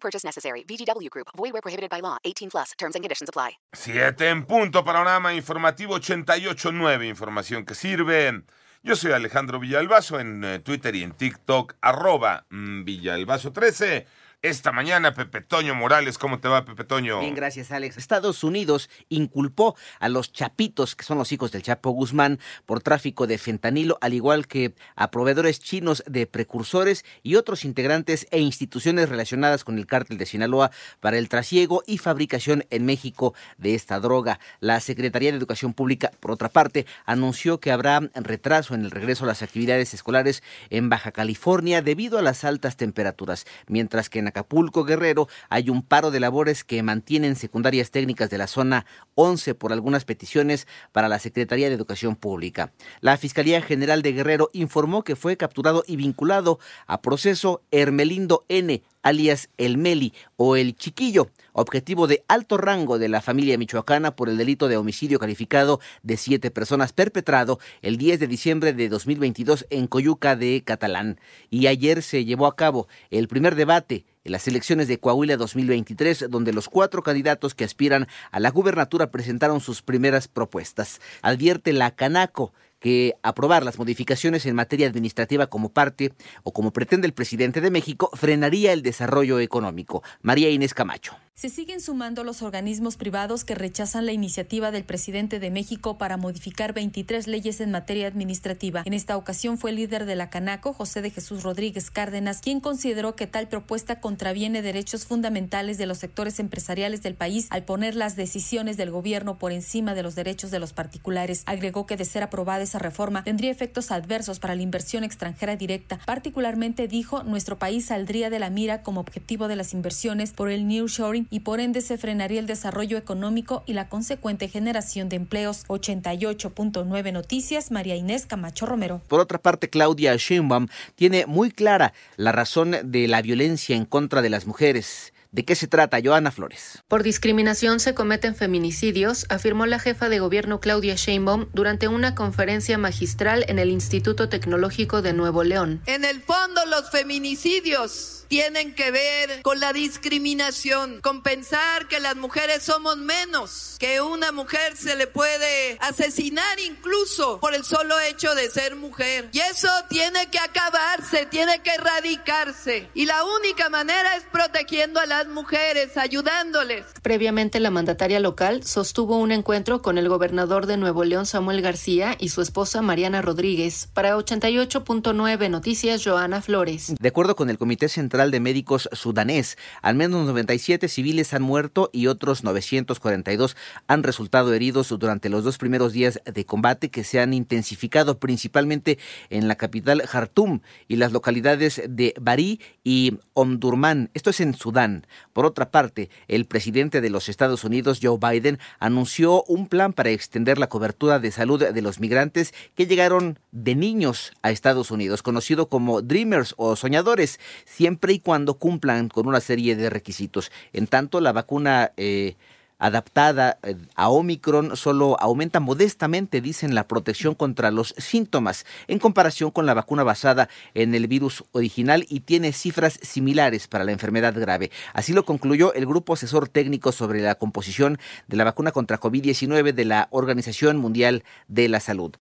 Purchase necessary. VGW Group. Void where prohibited by law. 18 plus. Terms and conditions apply. Siete en punto, panorama informativo 88.9, información que sirve. Yo soy Alejandro Villalbazo en eh, Twitter y en TikTok, arroba mm, Villalbazo13. Esta mañana, Pepe Toño Morales, ¿cómo te va, Pepe Toño? Bien, gracias, Alex. Estados Unidos inculpó a los chapitos, que son los hijos del Chapo Guzmán, por tráfico de fentanilo, al igual que a proveedores chinos de precursores y otros integrantes e instituciones relacionadas con el cártel de Sinaloa para el trasiego y fabricación en México de esta droga. La Secretaría de Educación Pública, por otra parte, anunció que habrá retraso en el regreso a las actividades escolares en Baja California debido a las altas temperaturas, mientras que en Acapulco Guerrero hay un paro de labores que mantienen secundarias técnicas de la zona 11 por algunas peticiones para la Secretaría de Educación Pública. La Fiscalía General de Guerrero informó que fue capturado y vinculado a proceso Hermelindo N alias El Meli o El Chiquillo, objetivo de alto rango de la familia michoacana por el delito de homicidio calificado de siete personas perpetrado el 10 de diciembre de 2022 en Coyuca de Catalán. Y ayer se llevó a cabo el primer debate en las elecciones de Coahuila 2023, donde los cuatro candidatos que aspiran a la gubernatura presentaron sus primeras propuestas. Advierte la Canaco que aprobar las modificaciones en materia administrativa como parte o como pretende el presidente de México frenaría el desarrollo económico. María Inés Camacho. Se siguen sumando los organismos privados que rechazan la iniciativa del presidente de México para modificar 23 leyes en materia administrativa. En esta ocasión fue el líder de la Canaco, José de Jesús Rodríguez Cárdenas, quien consideró que tal propuesta contraviene derechos fundamentales de los sectores empresariales del país al poner las decisiones del gobierno por encima de los derechos de los particulares. Agregó que de ser aprobada esa reforma tendría efectos adversos para la inversión extranjera directa. Particularmente dijo, nuestro país saldría de la mira como objetivo de las inversiones por el nearshoring y por ende se frenaría el desarrollo económico y la consecuente generación de empleos. 88.9 Noticias, María Inés Camacho Romero. Por otra parte, Claudia Sheinbaum tiene muy clara la razón de la violencia en contra de las mujeres. ¿De qué se trata, Joana Flores? Por discriminación se cometen feminicidios, afirmó la jefa de gobierno Claudia Sheinbaum durante una conferencia magistral en el Instituto Tecnológico de Nuevo León. En el fondo, los feminicidios tienen que ver con la discriminación, con pensar que las mujeres somos menos, que una mujer se le puede asesinar incluso por el solo hecho de ser mujer. Y eso tiene que acabarse, tiene que erradicarse. Y la única manera es protegiendo a las mujeres, ayudándoles. Previamente la mandataria local sostuvo un encuentro con el gobernador de Nuevo León Samuel García y su esposa Mariana Rodríguez. Para 88.9 Noticias Joana Flores. De acuerdo con el Comité Central de Médicos sudanés. Al menos 97 civiles han muerto y otros 942 han resultado heridos durante los dos primeros días de combate que se han intensificado principalmente en la capital Jartum y las localidades de Bari y Omdurman. Esto es en Sudán. Por otra parte, el presidente de los Estados Unidos, Joe Biden, anunció un plan para extender la cobertura de salud de los migrantes que llegaron de niños a Estados Unidos, conocido como Dreamers o soñadores, siempre y cuando cumplan con una serie de requisitos. En tanto, la vacuna eh, adaptada eh, a Omicron solo aumenta modestamente, dicen, la protección contra los síntomas en comparación con la vacuna basada en el virus original y tiene cifras similares para la enfermedad grave. Así lo concluyó el grupo asesor técnico sobre la composición de la vacuna contra COVID-19 de la Organización Mundial de la Salud.